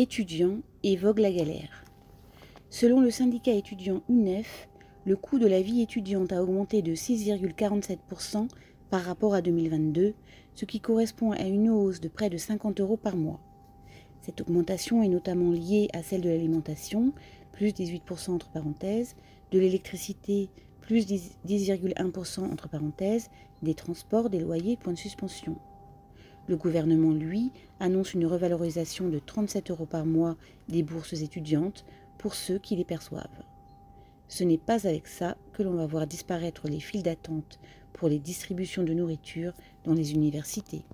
Étudiants évoquent la galère. Selon le syndicat étudiant UNEF, le coût de la vie étudiante a augmenté de 6,47% par rapport à 2022, ce qui correspond à une hausse de près de 50 euros par mois. Cette augmentation est notamment liée à celle de l'alimentation, plus 18% entre parenthèses, de l'électricité, plus 10,1% entre parenthèses, des transports, des loyers, point de suspension. Le gouvernement, lui, annonce une revalorisation de 37 euros par mois des bourses étudiantes pour ceux qui les perçoivent. Ce n'est pas avec ça que l'on va voir disparaître les files d'attente pour les distributions de nourriture dans les universités.